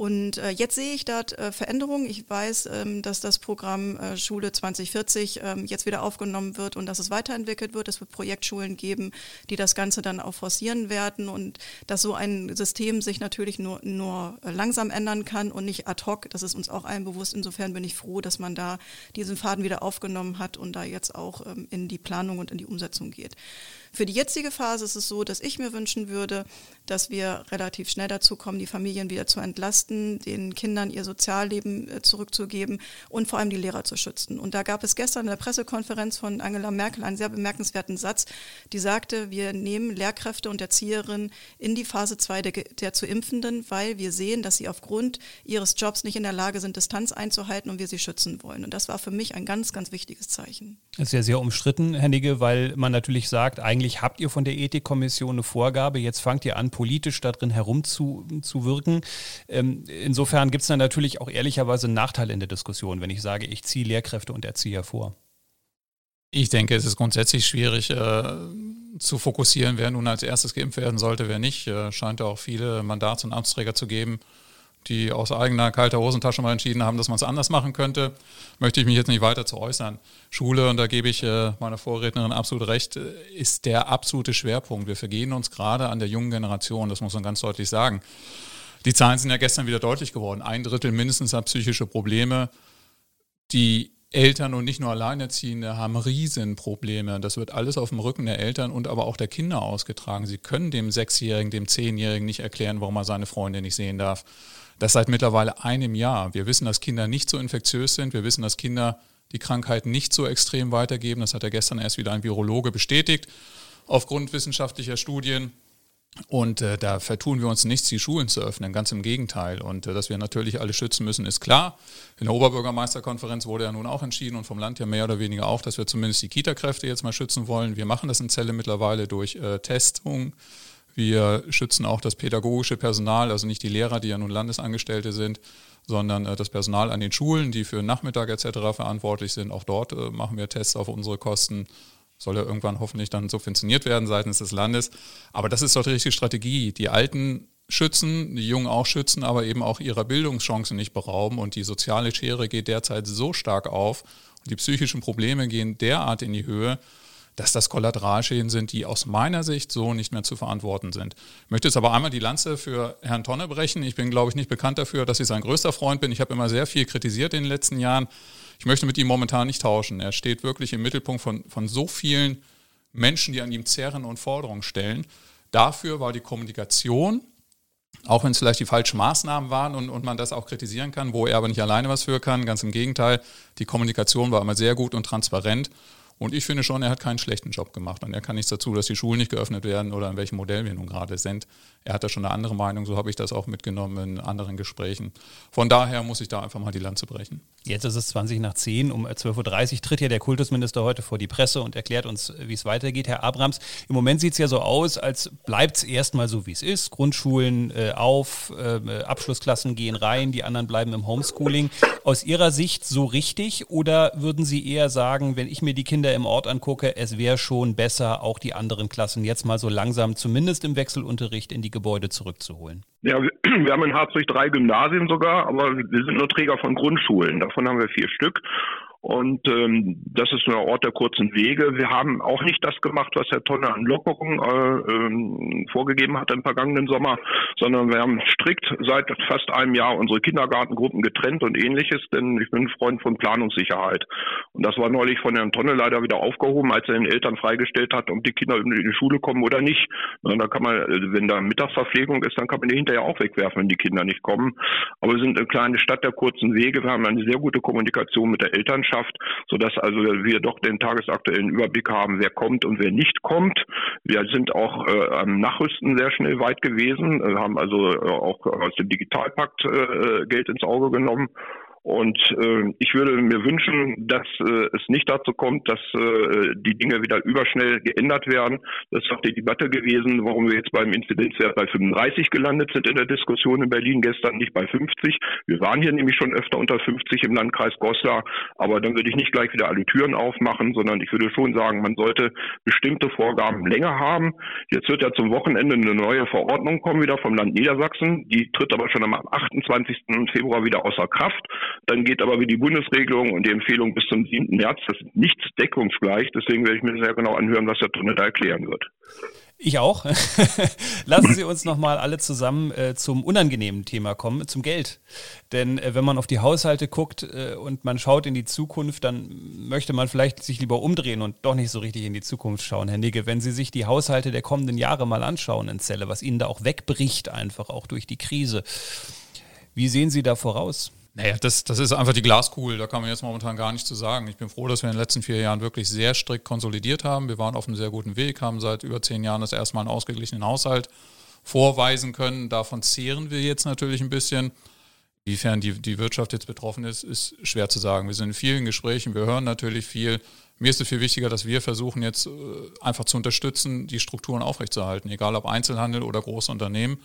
[SPEAKER 3] Und äh, jetzt sehe ich dort äh, Veränderungen. Ich weiß, ähm, dass das Programm äh, Schule 2040 ähm, jetzt wieder aufgenommen wird und dass es weiterentwickelt wird. Es wird Projektschulen geben, die das Ganze dann auch forcieren werden und dass so ein System sich natürlich nur, nur äh, langsam ändern kann und nicht ad hoc. Das ist uns auch allen bewusst. Insofern bin ich froh, dass man da diesen Faden wieder aufgenommen hat und da jetzt auch ähm, in die Planung und in die Umsetzung geht. Für die jetzige Phase ist es so, dass ich mir wünschen würde, dass wir relativ schnell dazu kommen, die Familien wieder zu entlasten, den Kindern ihr Sozialleben äh, zurückzugeben und vor allem die Lehrer zu schützen. Und da gab es gestern in der Pressekonferenz von Angela Merkel einen sehr bemerkenswerten Satz, die sagte, wir nehmen Lehrkräfte und Erzieherinnen in die Phase 2 der, der zu Impfenden, weil wir sehen, dass sie aufgrund ihres Jobs nicht in der Lage sind, Distanz einzuhalten und wir sie schützen wollen. Und das war für mich ein ganz, ganz wichtiges Zeichen.
[SPEAKER 2] Das ist ja sehr umstritten, Herr Nigge, weil man natürlich sagt, eigentlich eigentlich habt ihr von der Ethikkommission eine Vorgabe, jetzt fangt ihr an, politisch da drin herumzuwirken. Ähm, insofern gibt es dann natürlich auch ehrlicherweise einen Nachteil in der Diskussion, wenn ich sage, ich ziehe Lehrkräfte und Erzieher vor.
[SPEAKER 4] Ich denke, es ist grundsätzlich schwierig äh, zu fokussieren, wer nun als erstes geimpft werden sollte, wer nicht. Äh, scheint auch viele Mandats- und Amtsträger zu geben, die aus eigener kalter Hosentasche mal entschieden haben, dass man es anders machen könnte, möchte ich mich jetzt nicht weiter zu äußern. Schule, und da gebe ich äh, meiner Vorrednerin absolut recht, äh, ist der absolute Schwerpunkt. Wir vergehen uns gerade an der jungen Generation, das muss man ganz deutlich sagen. Die Zahlen sind ja gestern wieder deutlich geworden. Ein Drittel mindestens hat psychische Probleme. Die Eltern und nicht nur Alleinerziehende haben Riesenprobleme. Das wird alles auf dem Rücken der Eltern und aber auch der Kinder ausgetragen. Sie können dem Sechsjährigen, dem Zehnjährigen nicht erklären, warum er seine Freunde nicht sehen darf. Das seit mittlerweile einem Jahr. Wir wissen, dass Kinder nicht so infektiös sind. Wir wissen, dass Kinder die Krankheit nicht so extrem weitergeben. Das hat ja gestern erst wieder ein Virologe bestätigt aufgrund wissenschaftlicher Studien. Und äh, da vertun wir uns nichts, die Schulen zu öffnen, ganz im Gegenteil. Und äh, dass wir natürlich alle schützen müssen, ist klar. In der Oberbürgermeisterkonferenz wurde ja nun auch entschieden und vom Land ja mehr oder weniger auch, dass wir zumindest die Kita-Kräfte jetzt mal schützen wollen. Wir machen das in Zelle mittlerweile durch äh, Testung. Wir schützen auch das pädagogische Personal, also nicht die Lehrer, die ja nun Landesangestellte sind, sondern äh, das Personal an den Schulen, die für Nachmittag etc. verantwortlich sind. Auch dort äh, machen wir Tests auf unsere Kosten soll ja irgendwann hoffentlich dann subventioniert werden seitens des Landes. Aber das ist doch die richtige Strategie. Die Alten schützen, die Jungen auch schützen, aber eben auch ihrer Bildungschancen nicht berauben. Und die soziale Schere geht derzeit so stark auf und die psychischen Probleme gehen derart in die Höhe, dass das Kollateralschäden sind, die aus meiner Sicht so nicht mehr zu verantworten sind. Ich möchte jetzt aber einmal die Lanze für Herrn Tonne brechen. Ich bin, glaube ich, nicht bekannt dafür, dass ich sein größter Freund bin. Ich habe immer sehr viel kritisiert in den letzten Jahren. Ich möchte mit ihm momentan nicht tauschen. Er steht wirklich im Mittelpunkt von, von so vielen Menschen, die an ihm zerren und Forderungen stellen. Dafür war die Kommunikation, auch wenn es vielleicht die falschen Maßnahmen waren und, und man das auch kritisieren kann, wo er aber nicht alleine was für kann, ganz im Gegenteil, die Kommunikation war immer sehr gut und transparent und ich finde schon, er hat keinen schlechten Job gemacht. Und er kann nichts dazu, dass die Schulen nicht geöffnet werden oder in welchem Modell wir nun gerade sind. Er hat da schon eine andere Meinung, so habe ich das auch mitgenommen in anderen Gesprächen. Von daher muss ich da einfach mal die Lanze brechen.
[SPEAKER 2] Jetzt ist es 20 nach 10, um 12.30 Uhr tritt ja der Kultusminister heute vor die Presse und erklärt uns, wie es weitergeht. Herr Abrams, im Moment sieht es ja so aus, als bleibt es erstmal so, wie es ist. Grundschulen äh, auf, äh, Abschlussklassen gehen rein, die anderen bleiben im Homeschooling. Aus Ihrer Sicht so richtig oder würden Sie eher sagen, wenn ich mir die Kinder im Ort angucke, es wäre schon besser, auch die anderen Klassen jetzt mal so langsam, zumindest im Wechselunterricht, in die Gebäude zurückzuholen?
[SPEAKER 5] Ja, wir, [CLEARS THROAT] haben in Harzburg drei Gymnasien sogar, aber wir sind nur Träger von Grundschulen. Davon haben wir vier Stück. Und ähm, das ist ein Ort der kurzen Wege. Wir haben auch nicht das gemacht, was Herr Tonne an Lockerung äh, ähm, vorgegeben hat im vergangenen Sommer, sondern wir haben strikt seit fast einem Jahr unsere Kindergartengruppen getrennt und ähnliches, denn ich bin Freund von Planungssicherheit. Und das war neulich von Herrn Tonne leider wieder aufgehoben, als er den Eltern freigestellt hat, ob die Kinder in die Schule kommen oder nicht. Und da kann man, wenn da Mittagsverpflegung ist, dann kann man die hinterher auch wegwerfen, wenn die Kinder nicht kommen. Aber wir sind eine kleine Stadt der kurzen Wege. Wir haben eine sehr gute Kommunikation mit der Elternschaft Landschaft, sodass also wir doch den tagesaktuellen Überblick haben, wer kommt und wer nicht kommt. Wir sind auch äh, am Nachrüsten sehr schnell weit gewesen, äh, haben also äh, auch aus dem Digitalpakt äh, Geld ins Auge genommen und äh, ich würde mir wünschen, dass äh, es nicht dazu kommt, dass äh, die Dinge wieder überschnell geändert werden. Das ist auch die Debatte gewesen, warum wir jetzt beim Inzidenzwert bei 35 gelandet sind in der Diskussion in Berlin gestern, nicht bei 50. Wir waren hier nämlich schon öfter unter 50 im Landkreis Goslar, aber dann würde ich nicht gleich wieder alle Türen aufmachen, sondern ich würde schon sagen, man sollte bestimmte Vorgaben länger haben. Jetzt wird ja zum Wochenende eine neue Verordnung kommen, wieder vom Land Niedersachsen. Die tritt aber schon am 28. Februar wieder außer Kraft. Dann geht aber wie die Bundesregelung und die Empfehlung bis zum 7. März. Das ist nichts deckungsgleich. Deswegen werde ich mir sehr genau anhören, was der Tunnel da erklären wird.
[SPEAKER 2] Ich auch. [LAUGHS] Lassen Sie uns nochmal alle zusammen äh, zum unangenehmen Thema kommen, zum Geld. Denn äh, wenn man auf die Haushalte guckt äh, und man schaut in die Zukunft, dann möchte man vielleicht sich lieber umdrehen und doch nicht so richtig in die Zukunft schauen, Herr Nigge. Wenn Sie sich die Haushalte der kommenden Jahre mal anschauen in Zelle, was Ihnen da auch wegbricht, einfach auch durch die Krise. Wie sehen Sie da voraus?
[SPEAKER 4] Naja, das, das ist einfach die Glaskugel, da kann man jetzt momentan gar nichts zu sagen. Ich bin froh, dass wir in den letzten vier Jahren wirklich sehr strikt konsolidiert haben. Wir waren auf einem sehr guten Weg, haben seit über zehn Jahren das erste Mal einen ausgeglichenen Haushalt vorweisen können. Davon zehren wir jetzt natürlich ein bisschen. Inwiefern die, die Wirtschaft jetzt betroffen ist, ist schwer zu sagen. Wir sind in vielen Gesprächen, wir hören natürlich viel. Mir ist es viel wichtiger, dass wir versuchen jetzt äh, einfach zu unterstützen, die Strukturen aufrechtzuerhalten, egal ob Einzelhandel oder große Unternehmen.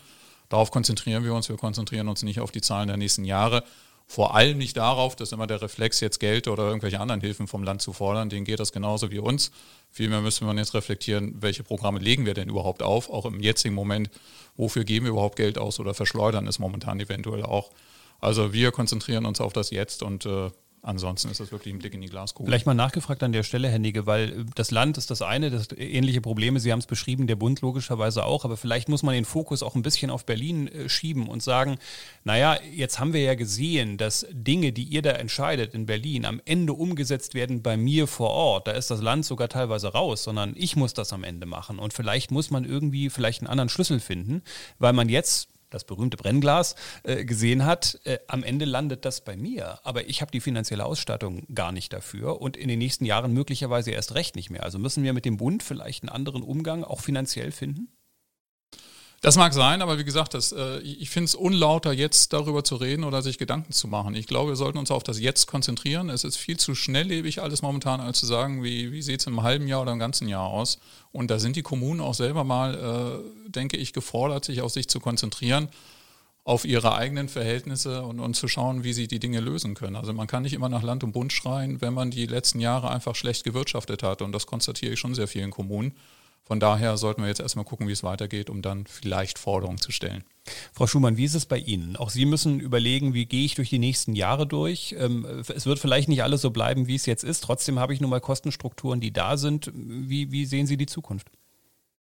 [SPEAKER 4] Darauf konzentrieren wir uns. Wir konzentrieren uns nicht auf die Zahlen der nächsten Jahre. Vor allem nicht darauf, dass immer der Reflex jetzt Geld oder irgendwelche anderen Hilfen vom Land zu fordern. Denen geht das genauso wie uns. Vielmehr müssen wir jetzt reflektieren, welche Programme legen wir denn überhaupt auf, auch im jetzigen Moment. Wofür geben wir überhaupt Geld aus oder verschleudern es momentan eventuell auch. Also wir konzentrieren uns auf das Jetzt und äh, Ansonsten ist das wirklich ein Blick in die Glaskugel.
[SPEAKER 2] Vielleicht mal nachgefragt an der Stelle, Herr Nigge, weil das Land ist das eine, das ähnliche Probleme, Sie haben es beschrieben, der Bund logischerweise auch, aber vielleicht muss man den Fokus auch ein bisschen auf Berlin äh, schieben und sagen, naja, jetzt haben wir ja gesehen, dass Dinge, die ihr da entscheidet in Berlin, am Ende umgesetzt werden bei mir vor Ort. Da ist das Land sogar teilweise raus, sondern ich muss das am Ende machen. Und vielleicht muss man irgendwie vielleicht einen anderen Schlüssel finden, weil man jetzt das berühmte Brennglas äh, gesehen hat, äh, am Ende landet das bei mir. Aber ich habe die finanzielle Ausstattung gar nicht dafür und in den nächsten Jahren möglicherweise erst recht nicht mehr. Also müssen wir mit dem Bund vielleicht einen anderen Umgang auch finanziell finden?
[SPEAKER 4] Das mag sein, aber wie gesagt, das, äh, ich finde es unlauter, jetzt darüber zu reden oder sich Gedanken zu machen. Ich glaube, wir sollten uns auf das Jetzt konzentrieren. Es ist viel zu schnelllebig alles momentan, als zu sagen, wie, wie sieht es im halben Jahr oder im ganzen Jahr aus. Und da sind die Kommunen auch selber mal, äh, denke ich, gefordert, sich auf sich zu konzentrieren auf ihre eigenen Verhältnisse und, und zu schauen, wie sie die Dinge lösen können. Also man kann nicht immer nach Land und Bund schreien, wenn man die letzten Jahre einfach schlecht gewirtschaftet hat. Und das konstatiere ich schon sehr vielen Kommunen. Von daher sollten wir jetzt erstmal gucken, wie es weitergeht, um dann vielleicht Forderungen zu stellen.
[SPEAKER 2] Frau Schumann, wie ist es bei Ihnen? Auch Sie müssen überlegen, wie gehe ich durch die nächsten Jahre durch? Ähm, es wird vielleicht nicht alles so bleiben, wie es jetzt ist. Trotzdem habe ich nun mal Kostenstrukturen, die da sind. Wie, wie sehen Sie die Zukunft?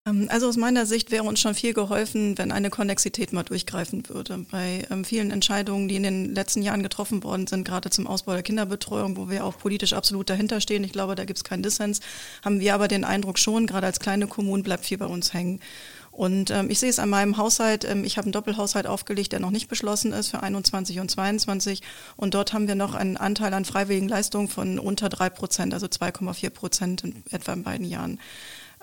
[SPEAKER 3] Ähm, also aus meiner Sicht wäre uns schon viel geholfen, wenn eine Konnexität mal durchgreifen würde. Bei ähm, vielen Entscheidungen, die in den letzten Jahren getroffen worden sind, gerade zum Ausbau der Kinderbetreuung, wo wir auch politisch absolut dahinter stehen, ich glaube, da gibt es keinen Dissens, haben wir aber den Eindruck schon, gerade als kleine Kommunen bleibt viel bei uns hängen. Und ähm, ich sehe es an meinem Haushalt. Ähm, ich habe einen Doppelhaushalt aufgelegt, der noch nicht beschlossen ist für 21 und 22. Und dort haben wir noch einen Anteil an freiwilligen Leistungen von unter drei Prozent, also 2,4 Prozent in etwa in beiden Jahren.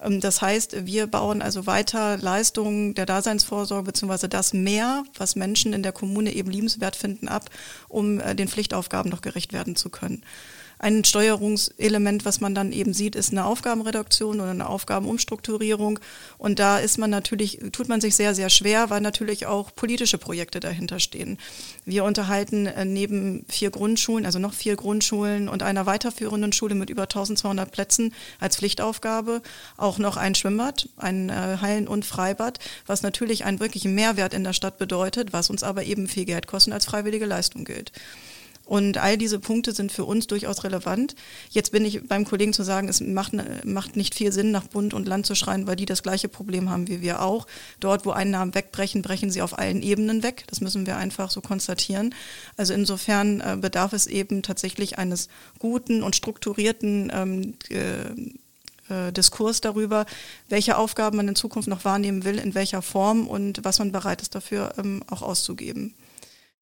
[SPEAKER 3] Ähm, das heißt, wir bauen also weiter Leistungen der Daseinsvorsorge beziehungsweise das mehr, was Menschen in der Kommune eben liebenswert finden, ab, um äh, den Pflichtaufgaben noch gerecht werden zu können. Ein Steuerungselement, was man dann eben sieht, ist eine Aufgabenreduktion oder eine Aufgabenumstrukturierung. Und da ist man natürlich, tut man sich sehr, sehr schwer, weil natürlich auch politische Projekte dahinter stehen. Wir unterhalten äh, neben vier Grundschulen, also noch vier Grundschulen und einer weiterführenden Schule mit über 1200 Plätzen als Pflichtaufgabe auch noch ein Schwimmbad, ein äh, Hallen- und Freibad, was natürlich einen wirklichen Mehrwert in der Stadt bedeutet, was uns aber eben viel Geld kostet als freiwillige Leistung gilt. Und all diese Punkte sind für uns durchaus relevant. Jetzt bin ich beim Kollegen zu sagen, es macht, macht nicht viel Sinn, nach Bund und Land zu schreien, weil die das gleiche Problem haben wie wir auch. Dort, wo Einnahmen wegbrechen, brechen sie auf allen Ebenen weg. Das müssen wir einfach so konstatieren. Also insofern äh, bedarf es eben tatsächlich eines guten und strukturierten ähm, äh, Diskurs darüber, welche Aufgaben man in Zukunft noch wahrnehmen will, in welcher Form und was man bereit ist dafür ähm, auch auszugeben.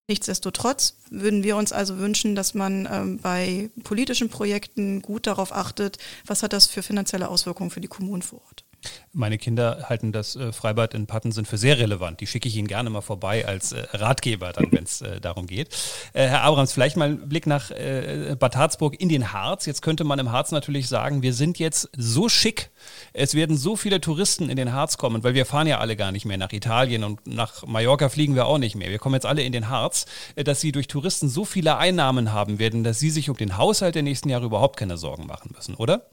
[SPEAKER 3] Nichtsdestotrotz würden wir uns also wünschen, dass man ähm, bei politischen Projekten gut darauf achtet, was hat das für finanzielle Auswirkungen für die Kommunen vor Ort.
[SPEAKER 2] Meine Kinder halten das äh, Freibad in Pattensen für sehr relevant. Die schicke ich Ihnen gerne mal vorbei als äh, Ratgeber, dann, wenn es äh, darum geht. Herr Abrams, vielleicht mal ein Blick nach Bad Harzburg in den Harz. Jetzt könnte man im Harz natürlich sagen, wir sind jetzt so schick. Es werden so viele Touristen in den Harz kommen, weil wir fahren ja alle gar nicht mehr nach Italien und nach Mallorca fliegen wir auch nicht mehr. Wir kommen jetzt alle in den Harz, dass Sie durch Touristen so viele Einnahmen haben werden, dass Sie sich um den Haushalt der nächsten Jahre überhaupt keine Sorgen machen müssen, oder?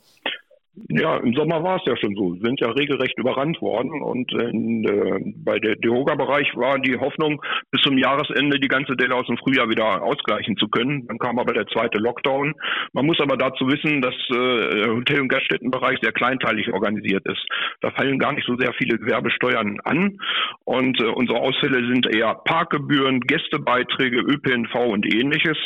[SPEAKER 5] Ja, im Sommer war es ja schon so. Wir sind ja regelrecht überrannt worden und in, äh, bei der Dehoga-Bereich war die Hoffnung, bis zum Jahresende die ganze Delle aus dem Frühjahr wieder ausgleichen zu können. Dann kam aber der zweite Lockdown. Man muss aber dazu wissen, dass äh, Hotel- und Gaststättenbereich sehr kleinteilig organisiert ist. Da fallen gar nicht so sehr viele Gewerbesteuern an und äh, unsere Ausfälle sind eher Parkgebühren, Gästebeiträge, ÖPNV und ähnliches.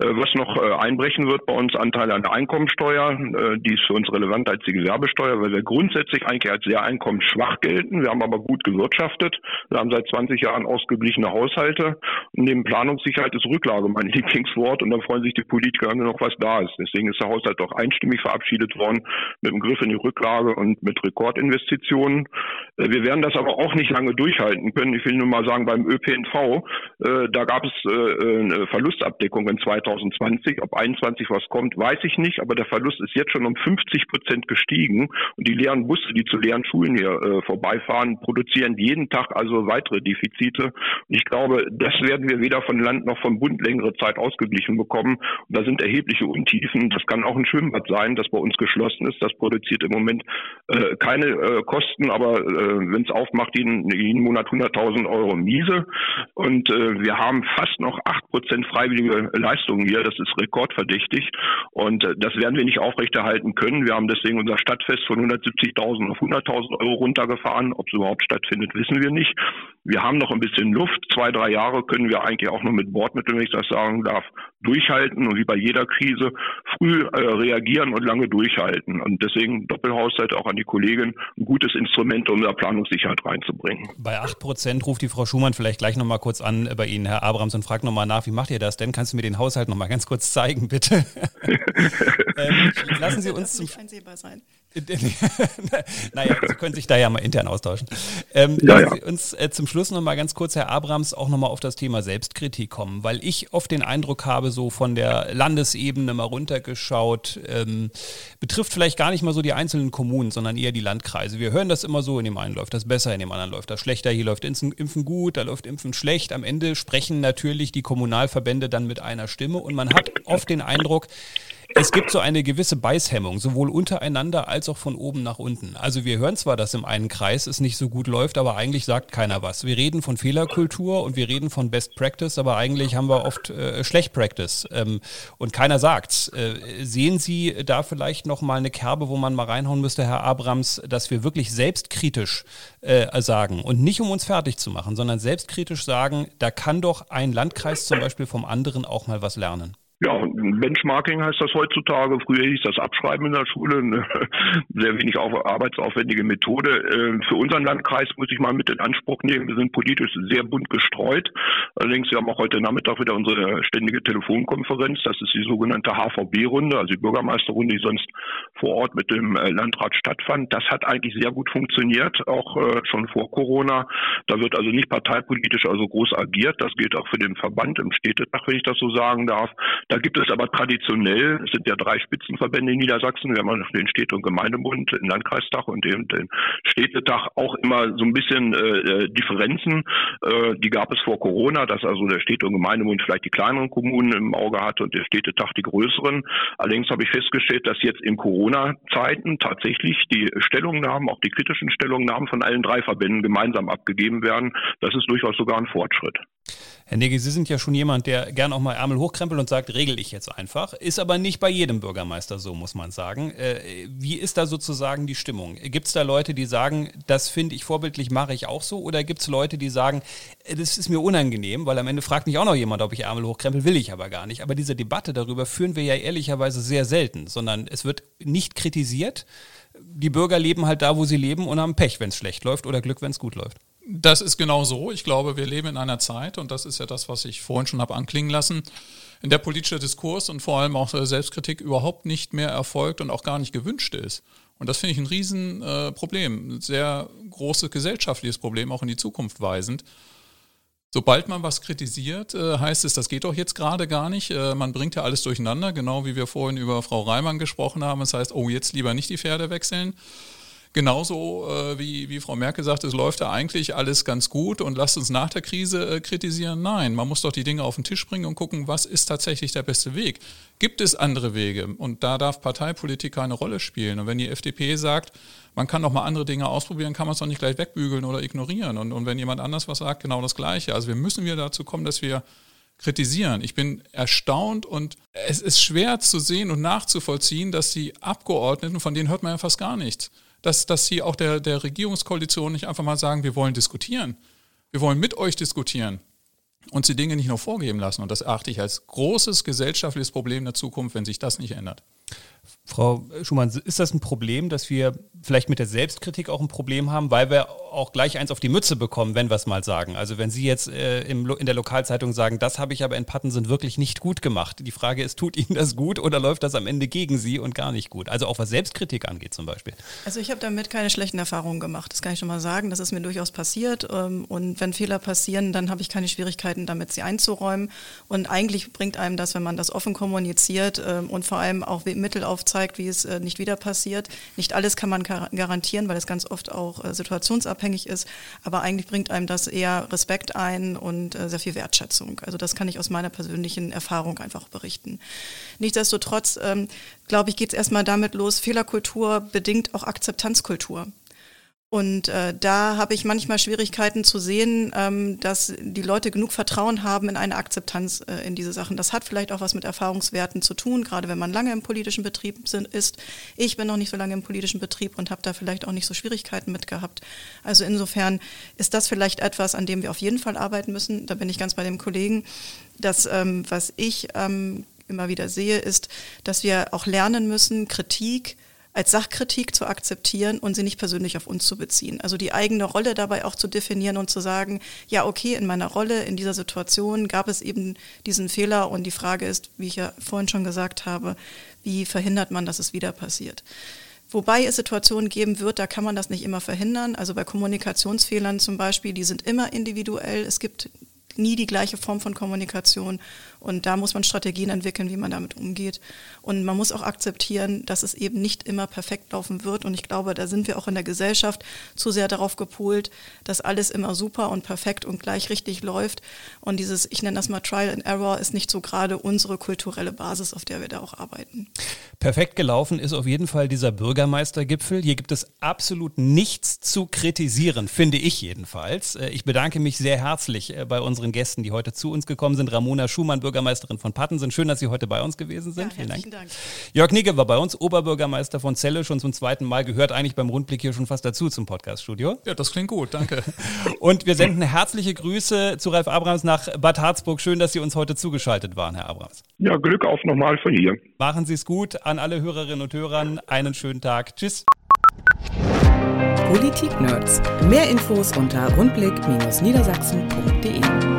[SPEAKER 5] Äh, was noch äh, einbrechen wird bei uns Anteile an der Einkommensteuer, äh, die ist für uns relevant als die Gewerbesteuer, weil wir grundsätzlich eigentlich als sehr einkommensschwach gelten. Wir haben aber gut gewirtschaftet. Wir haben seit 20 Jahren ausgeglichene Haushalte. Und neben Planungssicherheit ist Rücklage mein [LAUGHS] Lieblingswort. Und dann freuen sich die Politiker nur noch, was da ist. Deswegen ist der Haushalt doch einstimmig verabschiedet worden mit dem Griff in die Rücklage und mit Rekordinvestitionen. Äh, wir werden das aber auch nicht lange durchhalten können. Ich will nur mal sagen, beim ÖPNV, äh, da gab es äh, eine Verlustabdeckung in 2020. Ob 21 was kommt, weiß ich nicht. Aber der Verlust ist jetzt schon um 50 Prozent Prozent gestiegen. Und die leeren Busse, die zu leeren Schulen hier äh, vorbeifahren, produzieren jeden Tag also weitere Defizite. Und ich glaube, das werden wir weder von Land noch vom Bund längere Zeit ausgeglichen bekommen. Und da sind erhebliche Untiefen. Das kann auch ein Schwimmbad sein, das bei uns geschlossen ist. Das produziert im Moment äh, keine äh, Kosten, aber äh, wenn es aufmacht, jeden, jeden Monat 100.000 Euro Miese. Und äh, wir haben fast noch acht Prozent freiwillige Leistungen hier. Das ist rekordverdächtig. Und äh, das werden wir nicht aufrechterhalten können. Wir haben deswegen unser Stadtfest von 170.000 auf 100.000 Euro runtergefahren. Ob es überhaupt stattfindet, wissen wir nicht. Wir haben noch ein bisschen Luft. Zwei, drei Jahre können wir eigentlich auch noch mit Bordmitteln, wenn ich das sagen darf, durchhalten und wie bei jeder Krise früh äh, reagieren und lange durchhalten. Und deswegen Doppelhaushalt auch an die Kollegin ein gutes Instrument, um da Planungssicherheit reinzubringen.
[SPEAKER 2] Bei acht Prozent ruft die Frau Schumann vielleicht gleich nochmal kurz an bei Ihnen, Herr Abrams, und fragt nochmal nach, wie macht ihr das denn? Kannst du mir den Haushalt nochmal ganz kurz zeigen, bitte? [LAUGHS] ähm, lassen Sie uns zum... einsehbar sein. [LAUGHS] naja, Sie können sich da ja mal intern austauschen. Ähm, ja, lassen Sie uns äh, zum Schluss nochmal ganz kurz, Herr Abrams, auch nochmal auf das Thema Selbstkritik kommen, weil ich oft den Eindruck habe, so von der Landesebene mal runtergeschaut, ähm, betrifft vielleicht gar nicht mal so die einzelnen Kommunen, sondern eher die Landkreise. Wir hören das immer so, in dem einen läuft das besser, in dem anderen läuft das schlechter, hier läuft Impfen gut, da läuft Impfen schlecht. Am Ende sprechen natürlich die Kommunalverbände dann mit einer Stimme und man hat oft den Eindruck, es gibt so eine gewisse Beißhemmung, sowohl untereinander als auch von oben nach unten. Also wir hören zwar, dass im einen Kreis es nicht so gut läuft, aber eigentlich sagt keiner was. Wir reden von Fehlerkultur und wir reden von Best Practice, aber eigentlich haben wir oft äh, Schlecht Practice ähm, und keiner sagt's. Äh, sehen Sie da vielleicht noch mal eine Kerbe, wo man mal reinhauen müsste, Herr Abrams, dass wir wirklich selbstkritisch äh, sagen und nicht um uns fertig zu machen, sondern selbstkritisch sagen, da kann doch ein Landkreis zum Beispiel vom anderen auch mal was lernen.
[SPEAKER 5] Ja, Benchmarking heißt das heutzutage. Früher hieß das Abschreiben in der Schule. Eine [LAUGHS] sehr wenig arbeitsaufwendige Methode. Ähm, für unseren Landkreis muss ich mal mit in Anspruch nehmen. Wir sind politisch sehr bunt gestreut. Allerdings, wir haben auch heute Nachmittag wieder unsere ständige Telefonkonferenz. Das ist die sogenannte HVB-Runde, also die Bürgermeisterrunde, die sonst vor Ort mit dem äh, Landrat stattfand. Das hat eigentlich sehr gut funktioniert, auch äh, schon vor Corona. Da wird also nicht parteipolitisch also groß agiert. Das gilt auch für den Verband im Städtetag, wenn ich das so sagen darf. Da gibt es aber traditionell, es sind ja drei Spitzenverbände in Niedersachsen, wir haben den Städte- und Gemeindebund, den Landkreistag und den, den Städtetag auch immer so ein bisschen äh, äh, Differenzen. Äh, die gab es vor Corona, dass also der Städte- und Gemeindebund vielleicht die kleineren Kommunen im Auge hatte und der Städtetag die größeren. Allerdings habe ich festgestellt, dass jetzt in Corona-Zeiten tatsächlich die Stellungnahmen, auch die kritischen Stellungnahmen von allen drei Verbänden gemeinsam abgegeben werden. Das ist durchaus sogar ein Fortschritt.
[SPEAKER 2] Herr Negi, Sie sind ja schon jemand, der gern auch mal Ärmel hochkrempelt und sagt, regel ich jetzt einfach. Ist aber nicht bei jedem Bürgermeister so, muss man sagen. Äh, wie ist da sozusagen die Stimmung? Gibt es da Leute, die sagen, das finde ich vorbildlich, mache ich auch so? Oder gibt es Leute, die sagen, äh, das ist mir unangenehm, weil am Ende fragt mich auch noch jemand, ob ich Ärmel hochkrempel, will ich aber gar nicht. Aber diese Debatte darüber führen wir ja ehrlicherweise sehr selten, sondern es wird nicht kritisiert. Die Bürger leben halt da, wo sie leben und haben Pech, wenn es schlecht läuft oder Glück, wenn es gut läuft.
[SPEAKER 4] Das ist genau so. Ich glaube, wir leben in einer Zeit, und das ist ja das, was ich vorhin schon habe anklingen lassen, in der politischer Diskurs und vor allem auch Selbstkritik überhaupt nicht mehr erfolgt und auch gar nicht gewünscht ist. Und das finde ich ein Riesenproblem, ein sehr großes gesellschaftliches Problem, auch in die Zukunft weisend. Sobald man was kritisiert, äh, heißt es, das geht doch jetzt gerade gar nicht. Äh, man bringt ja alles durcheinander, genau wie wir vorhin über Frau Reimann gesprochen haben. Das heißt, oh, jetzt lieber nicht die Pferde wechseln. Genauso äh, wie, wie Frau Merkel sagt, es läuft ja eigentlich alles ganz gut und lasst uns nach der Krise äh, kritisieren. Nein, man muss doch die Dinge auf den Tisch bringen und gucken, was ist tatsächlich der beste Weg. Gibt es andere Wege? Und da darf Parteipolitik keine Rolle spielen. Und wenn die FDP sagt, man kann doch mal andere Dinge ausprobieren, kann man es doch nicht gleich wegbügeln oder ignorieren. Und, und wenn jemand anders was sagt, genau das Gleiche. Also wir müssen wieder dazu kommen, dass wir kritisieren. Ich bin erstaunt und es ist schwer zu sehen und nachzuvollziehen, dass die Abgeordneten, von denen hört man ja fast gar nichts, dass, dass sie auch der, der Regierungskoalition nicht einfach mal sagen, wir wollen diskutieren. Wir wollen mit euch diskutieren und sie Dinge nicht nur vorgeben lassen. Und das achte ich als großes gesellschaftliches Problem der Zukunft, wenn sich das nicht ändert.
[SPEAKER 2] Frau Schumann, ist das ein Problem, dass wir vielleicht mit der Selbstkritik auch ein Problem haben, weil wir auch gleich eins auf die Mütze bekommen, wenn wir es mal sagen? Also wenn Sie jetzt äh, im, in der Lokalzeitung sagen, das habe ich aber in Patten wirklich nicht gut gemacht. Die Frage ist, tut Ihnen das gut oder läuft das am Ende gegen Sie und gar nicht gut? Also auch was Selbstkritik angeht zum Beispiel.
[SPEAKER 3] Also ich habe damit keine schlechten Erfahrungen gemacht, das kann ich schon mal sagen. Das ist mir durchaus passiert ähm, und wenn Fehler passieren, dann habe ich keine Schwierigkeiten damit, sie einzuräumen. Und eigentlich bringt einem das, wenn man das offen kommuniziert ähm, und vor allem auch Mittel aufzeigt, zeigt, wie es äh, nicht wieder passiert. Nicht alles kann man garantieren, weil es ganz oft auch äh, situationsabhängig ist, aber eigentlich bringt einem das eher Respekt ein und äh, sehr viel Wertschätzung. Also das kann ich aus meiner persönlichen Erfahrung einfach berichten. Nichtsdestotrotz, ähm, glaube ich, geht es erstmal damit los, Fehlerkultur bedingt auch Akzeptanzkultur. Und äh, da habe ich manchmal Schwierigkeiten zu sehen, ähm, dass die Leute genug Vertrauen haben in eine Akzeptanz äh, in diese Sachen. Das hat vielleicht auch was mit Erfahrungswerten zu tun, gerade wenn man lange im politischen Betrieb sind, ist. Ich bin noch nicht so lange im politischen Betrieb und habe da vielleicht auch nicht so Schwierigkeiten mit gehabt. Also insofern ist das vielleicht etwas, an dem wir auf jeden Fall arbeiten müssen. Da bin ich ganz bei dem Kollegen. Das, ähm, was ich ähm, immer wieder sehe, ist, dass wir auch lernen müssen, Kritik, als Sachkritik zu akzeptieren und sie nicht persönlich auf uns zu beziehen. Also die eigene Rolle dabei auch zu definieren und zu sagen, ja, okay, in meiner Rolle, in dieser Situation gab es eben diesen Fehler und die Frage ist, wie ich ja vorhin schon gesagt habe, wie verhindert man, dass es wieder passiert? Wobei es Situationen geben wird, da kann man das nicht immer verhindern. Also bei Kommunikationsfehlern zum Beispiel, die sind immer individuell. Es gibt nie die gleiche Form von Kommunikation. Und da muss man Strategien entwickeln, wie man damit umgeht. Und man muss auch akzeptieren, dass es eben nicht immer perfekt laufen wird. Und ich glaube, da sind wir auch in der Gesellschaft zu sehr darauf gepolt, dass alles immer super und perfekt und gleich richtig läuft. Und dieses, ich nenne das mal Trial and Error, ist nicht so gerade unsere kulturelle Basis, auf der wir da auch arbeiten.
[SPEAKER 2] Perfekt gelaufen ist auf jeden Fall dieser Bürgermeistergipfel. Hier gibt es absolut nichts zu kritisieren, finde ich jedenfalls. Äh, ich bedanke mich sehr herzlich äh, bei unseren Gästen, die heute zu uns gekommen sind. Ramona Schumann, Bürgermeisterin von Pattensen. Schön, dass Sie heute bei uns gewesen sind.
[SPEAKER 3] Ja, Vielen Dank. Dank.
[SPEAKER 2] Jörg Nicke war bei uns, Oberbürgermeister von Celle, schon zum zweiten Mal. Gehört eigentlich beim Rundblick hier schon fast dazu zum Podcaststudio.
[SPEAKER 4] Ja, das klingt gut. Danke. [LAUGHS]
[SPEAKER 2] Und wir senden herzliche Grüße zu Ralf Abrams nach Bad Harzburg. Schön, dass Sie uns heute zugeschaltet waren, Herr Abrams.
[SPEAKER 5] Ja, Glück auf nochmal von hier.
[SPEAKER 2] Machen Sie es gut. An alle Hörerinnen und Hörern einen schönen Tag. Tschüss.
[SPEAKER 1] Politik Nerds. Mehr Infos unter rundblick-niedersachsen.de.